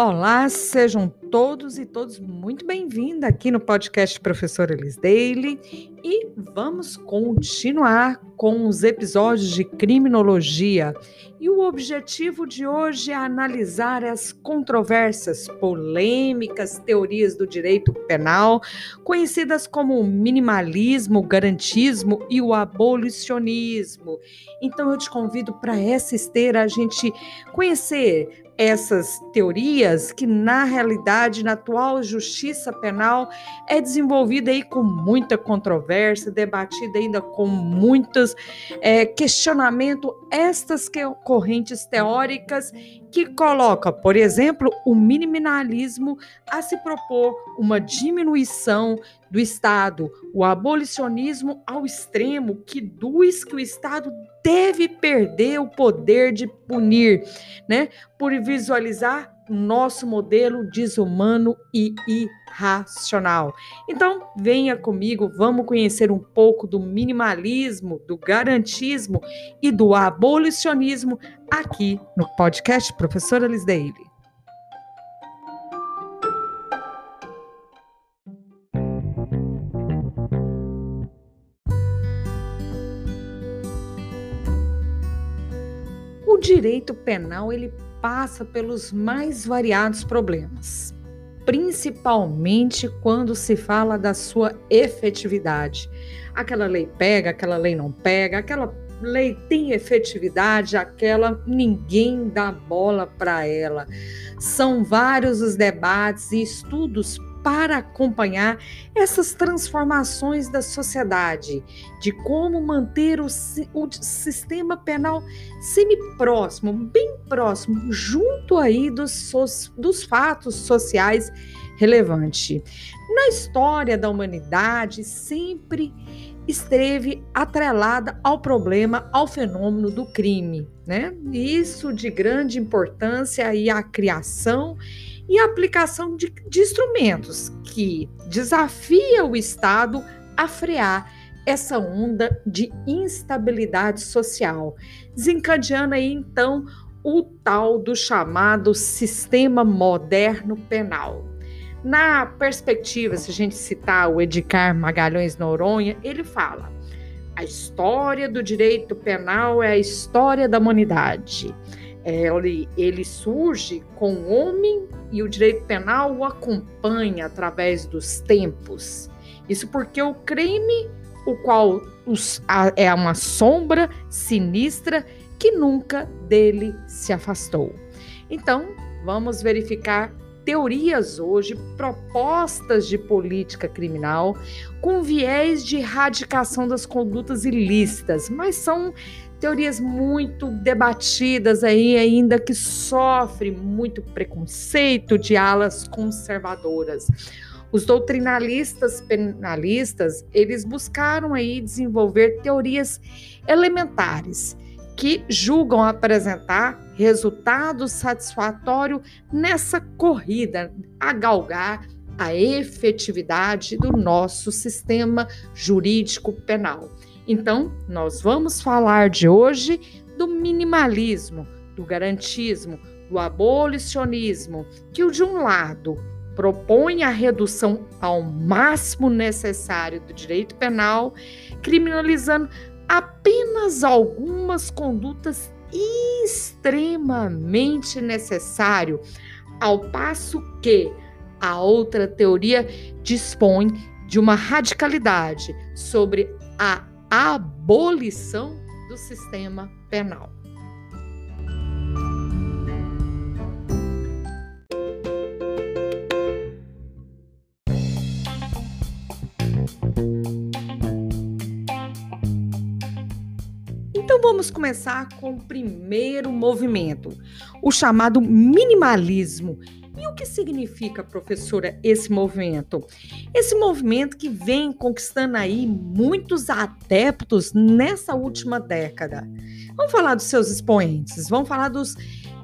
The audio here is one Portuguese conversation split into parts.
Olá, sejam todos e todos muito bem-vindos aqui no podcast Professora Elis Daily e vamos continuar com os episódios de criminologia. E o objetivo de hoje é analisar as controvérsias, polêmicas, teorias do direito penal, conhecidas como minimalismo, garantismo e o abolicionismo. Então eu te convido para essa esteira a gente conhecer essas teorias que na realidade na atual justiça penal é desenvolvida aí com muita controvérsia, debatida ainda com muitos é, questionamento estas correntes teóricas que coloca, por exemplo, o minimalismo a se propor uma diminuição do Estado, o abolicionismo ao extremo que diz que o Estado deve perder o poder de punir, né? Por visualizar nosso modelo desumano e irracional. Então, venha comigo, vamos conhecer um pouco do minimalismo, do garantismo e do abolicionismo aqui no podcast Professora Liz Daily. O direito penal ele passa pelos mais variados problemas, principalmente quando se fala da sua efetividade. Aquela lei pega, aquela lei não pega, aquela lei tem efetividade, aquela ninguém dá bola para ela. São vários os debates e estudos para acompanhar essas transformações da sociedade, de como manter o, o sistema penal semi-próximo, bem próximo, junto aí dos, dos fatos sociais relevantes. Na história da humanidade, sempre esteve atrelada ao problema, ao fenômeno do crime, né? Isso de grande importância aí a criação e a aplicação de, de instrumentos que desafia o Estado a frear essa onda de instabilidade social, desencadeando aí então o tal do chamado sistema moderno penal. Na perspectiva, se a gente citar o Edgar Magalhães Noronha, ele fala: a história do direito penal é a história da humanidade. Ele, ele surge com o homem e o direito penal o acompanha através dos tempos. Isso porque o crime, o qual os, a, é uma sombra sinistra que nunca dele se afastou. Então, vamos verificar teorias hoje, propostas de política criminal com viés de erradicação das condutas ilícitas, mas são teorias muito debatidas aí ainda que sofre muito preconceito de alas conservadoras. Os doutrinalistas penalistas, eles buscaram aí desenvolver teorias elementares que julgam apresentar resultado satisfatório nessa corrida a galgar a efetividade do nosso sistema jurídico penal. Então, nós vamos falar de hoje do minimalismo, do garantismo, do abolicionismo, que o de um lado propõe a redução ao máximo necessário do direito penal, criminalizando apenas algumas condutas extremamente necessário, ao passo que a outra teoria dispõe de uma radicalidade sobre a abolição do sistema penal. Então vamos começar com o primeiro movimento, o chamado minimalismo, e o que significa, professora, esse movimento? Esse movimento que vem conquistando aí muitos adeptos nessa última década. Vamos falar dos seus expoentes, vamos falar dos,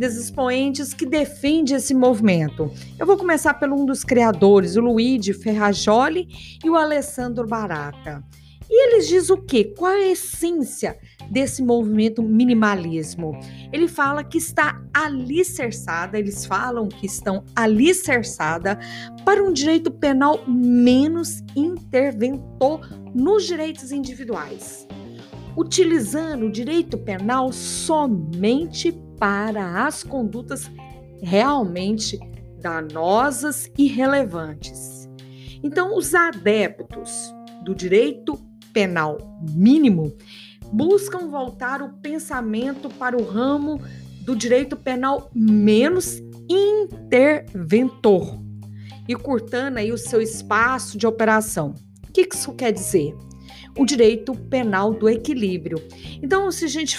expoentes que defendem esse movimento. Eu vou começar pelo um dos criadores, o Luigi Ferrajoli e o Alessandro Barata. E eles dizem o quê? Qual é a essência desse movimento minimalismo? Ele fala que está alicerçada, eles falam que estão alicerçada para um direito penal menos interventor nos direitos individuais, utilizando o direito penal somente para as condutas realmente danosas e relevantes. Então, os adeptos do direito penal mínimo buscam voltar o pensamento para o ramo do direito penal menos interventor e curtando aí o seu espaço de operação. O que isso quer dizer? O direito penal do equilíbrio. Então, se a gente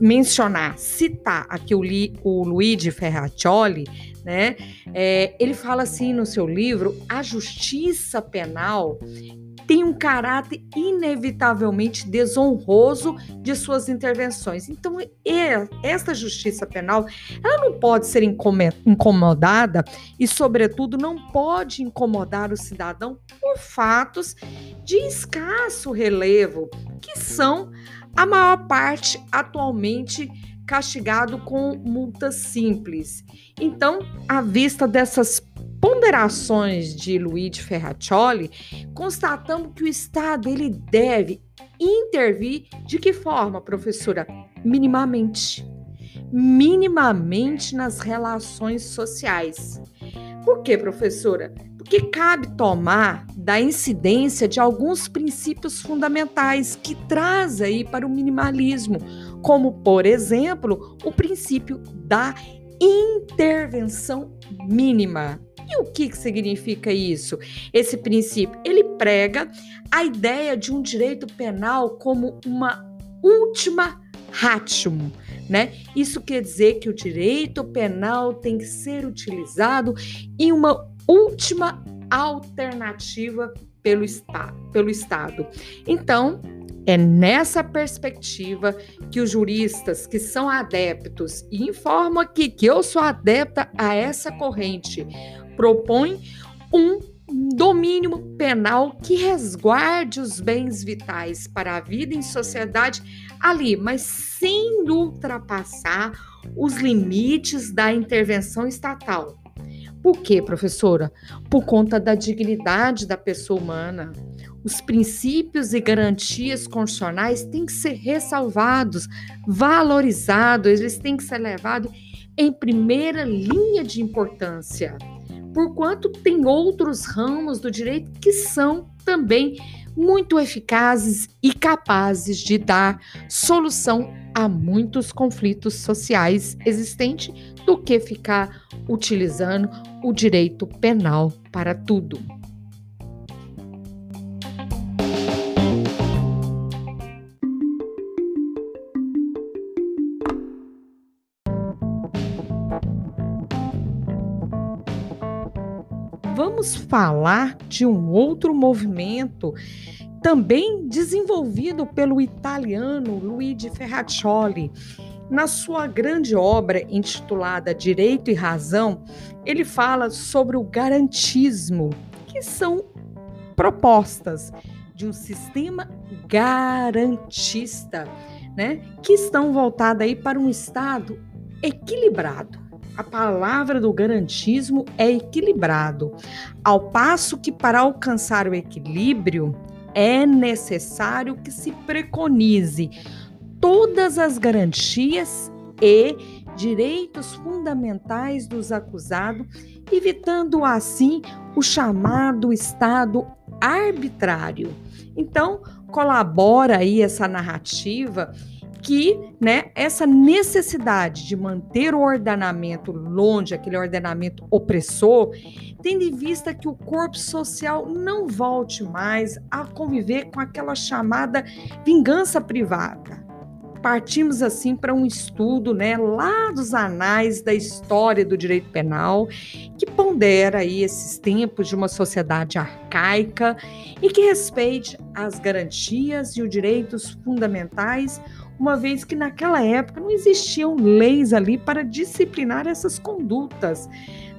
mencionar, citar aqui o, Li, o Luigi Ferraccioli, né? É, ele fala assim no seu livro: a justiça penal tem um caráter inevitavelmente desonroso de suas intervenções. Então, esta justiça penal, ela não pode ser incomodada e, sobretudo, não pode incomodar o cidadão por fatos de escasso relevo, que são a maior parte atualmente castigado com multas simples. Então, à vista dessas ponderações de Luigi Ferraccioli, constatamos que o Estado ele deve intervir de que forma, professora? Minimamente. Minimamente nas relações sociais. Por quê, professora? Porque cabe tomar da incidência de alguns princípios fundamentais que traz aí para o minimalismo, como, por exemplo, o princípio da intervenção mínima. E o que, que significa isso? Esse princípio, ele prega a ideia de um direito penal como uma última ratio, né? Isso quer dizer que o direito penal tem que ser utilizado em uma última alternativa pelo, está, pelo Estado. Então, é nessa perspectiva que os juristas que são adeptos e informam aqui que eu sou adepta a essa corrente propõe um domínio penal que resguarde os bens vitais para a vida em sociedade ali, mas sem ultrapassar os limites da intervenção estatal. Por quê, professora? Por conta da dignidade da pessoa humana. Os princípios e garantias constitucionais têm que ser ressalvados, valorizados, eles têm que ser levados em primeira linha de importância porquanto tem outros ramos do direito que são também muito eficazes e capazes de dar solução a muitos conflitos sociais existentes do que ficar utilizando o direito penal para tudo. Vamos falar de um outro movimento também desenvolvido pelo italiano Luigi Ferraccioli. Na sua grande obra intitulada Direito e Razão, ele fala sobre o garantismo, que são propostas de um sistema garantista, né, que estão voltadas aí para um estado equilibrado a palavra do garantismo é equilibrado, ao passo que para alcançar o equilíbrio é necessário que se preconize todas as garantias e direitos fundamentais dos acusados, evitando assim o chamado estado arbitrário. Então, colabora aí essa narrativa que né, essa necessidade de manter o ordenamento longe, aquele ordenamento opressor, tendo em vista que o corpo social não volte mais a conviver com aquela chamada vingança privada. Partimos assim para um estudo, né, lá dos anais da história do direito penal, que pondera aí esses tempos de uma sociedade arcaica e que respeite as garantias e os direitos fundamentais uma vez que naquela época não existiam leis ali para disciplinar essas condutas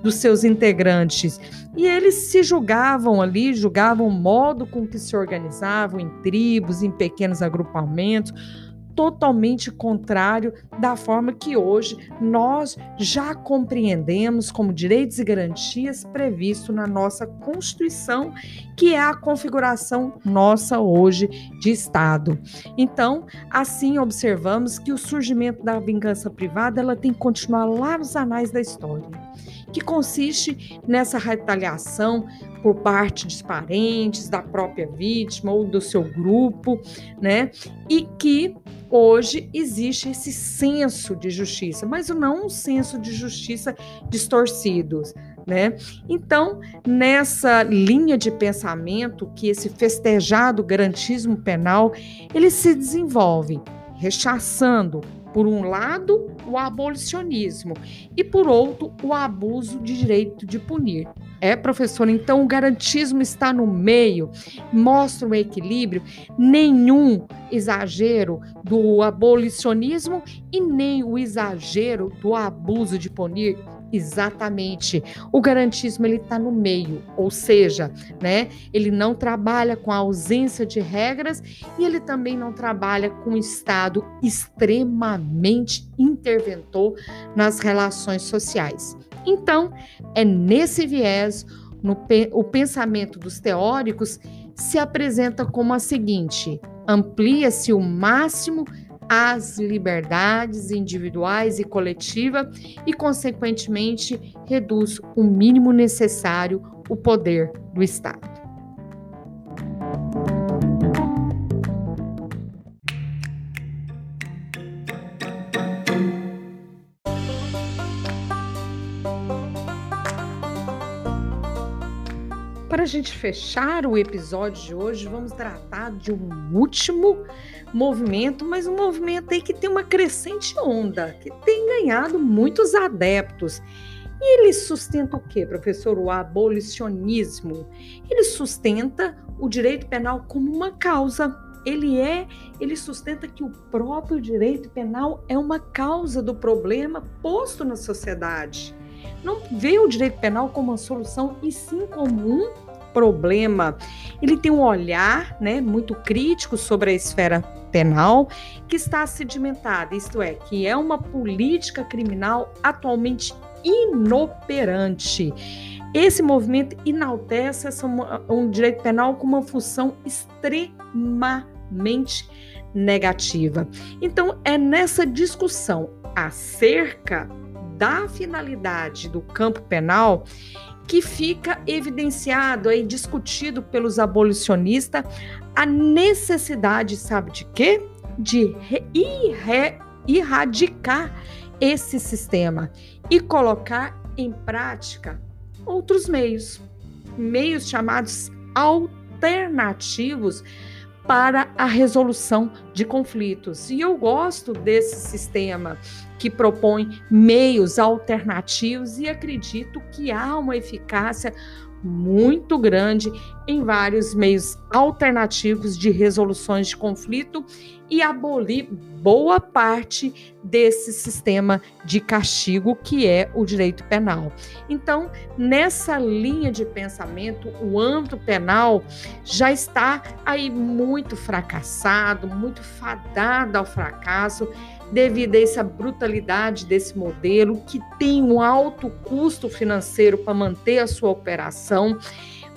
dos seus integrantes. E eles se julgavam ali, julgavam o modo com que se organizavam em tribos, em pequenos agrupamentos, totalmente contrário da forma que hoje nós já compreendemos como direitos e garantias previsto na nossa Constituição, que é a configuração nossa hoje de Estado. Então, assim observamos que o surgimento da vingança privada ela tem que continuar lá nos anais da história que consiste nessa retaliação por parte dos parentes, da própria vítima ou do seu grupo, né? E que hoje existe esse senso de justiça, mas não um senso de justiça distorcido, né? Então, nessa linha de pensamento que esse festejado garantismo penal, ele se desenvolve rechaçando por um lado, o abolicionismo e, por outro, o abuso de direito de punir. É, professor, então o garantismo está no meio, mostra um equilíbrio, nenhum exagero do abolicionismo e nem o exagero do abuso de punir. Exatamente. O garantismo ele está no meio, ou seja, né, ele não trabalha com a ausência de regras e ele também não trabalha com um Estado extremamente interventor nas relações sociais. Então, é nesse viés, no, o pensamento dos teóricos se apresenta como a seguinte: amplia-se o máximo as liberdades individuais e coletiva e, consequentemente, reduz o mínimo necessário o poder do Estado. Para a gente fechar o episódio de hoje, vamos tratar de um último movimento, mas um movimento aí que tem uma crescente onda, que tem ganhado muitos adeptos. E ele sustenta o que, professor? O abolicionismo. Ele sustenta o direito penal como uma causa. Ele é, ele sustenta que o próprio direito penal é uma causa do problema posto na sociedade não vê o direito penal como uma solução e sim como um problema. Ele tem um olhar, né, muito crítico sobre a esfera penal que está sedimentada, isto é, que é uma política criminal atualmente inoperante. Esse movimento enaltece essa, um direito penal com uma função extremamente negativa. Então, é nessa discussão acerca da finalidade do campo penal que fica evidenciado e discutido pelos abolicionistas a necessidade, sabe de quê? De erradicar esse sistema e colocar em prática outros meios, meios chamados alternativos para a resolução de conflitos. E eu gosto desse sistema que propõe meios alternativos e acredito que há uma eficácia muito grande em vários meios alternativos de resoluções de conflito e abolir boa parte desse sistema de castigo que é o direito penal. Então, nessa linha de pensamento, o âmbito penal já está aí muito fracassado, muito fadado ao fracasso devido a essa brutalidade desse modelo que tem um alto custo financeiro para manter a sua operação,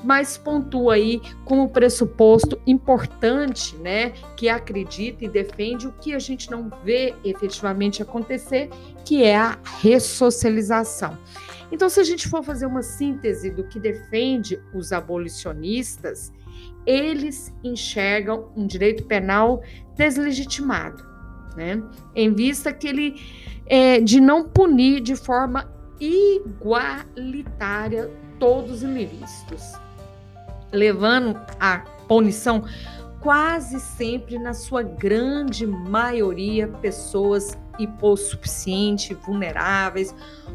mas pontua aí como pressuposto importante, né, que acredita e defende o que a gente não vê efetivamente acontecer, que é a ressocialização. Então, se a gente for fazer uma síntese do que defende os abolicionistas, eles enxergam um direito penal deslegitimado né? Em vista que ele é, de não punir de forma igualitária todos os ilícitos, levando a punição quase sempre, na sua grande maioria, pessoas hipossuficientes, vulneráveis,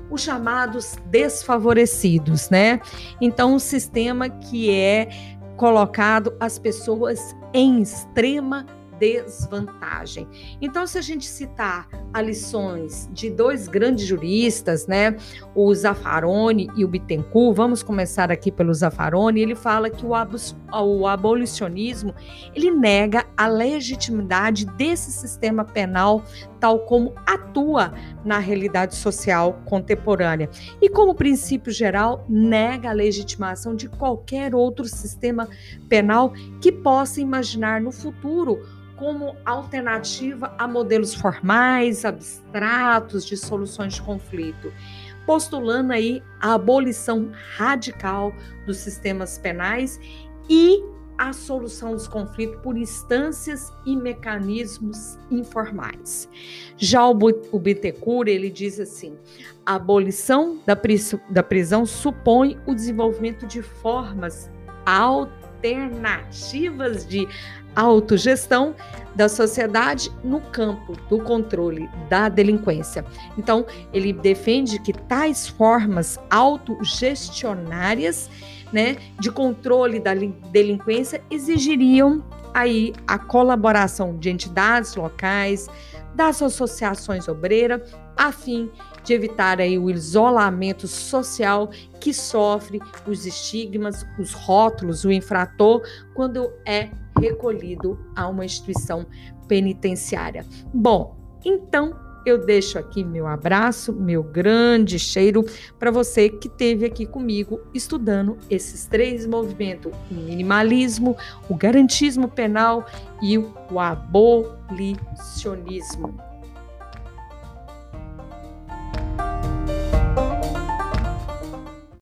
os chamados desfavorecidos, né? Então, um sistema que é colocado as pessoas em extrema desvantagem. Então, se a gente citar as lições de dois grandes juristas, né, o Zaffaroni e o Bittencourt, vamos começar aqui pelo Zaffaroni, ele fala que o, o abolicionismo, ele nega a legitimidade desse sistema penal tal como atua na realidade social contemporânea. E como princípio geral, nega a legitimação de qualquer outro sistema penal que possa imaginar no futuro como alternativa a modelos formais, abstratos de soluções de conflito, postulando aí a abolição radical dos sistemas penais e a solução dos conflitos por instâncias e mecanismos informais. Já o, Bittencourt, ele diz assim, a abolição da, da prisão supõe o desenvolvimento de formas alternativas de autogestão da sociedade no campo do controle da delinquência. Então, ele defende que tais formas autogestionárias, né, de controle da delinquência exigiriam aí a colaboração de entidades locais, das associações obreiras, a fim de evitar aí o isolamento social que sofre os estigmas, os rótulos, o infrator quando é recolhido a uma instituição penitenciária. Bom, então eu deixo aqui meu abraço, meu grande cheiro para você que esteve aqui comigo estudando esses três movimentos: o minimalismo, o garantismo penal e o abolicionismo.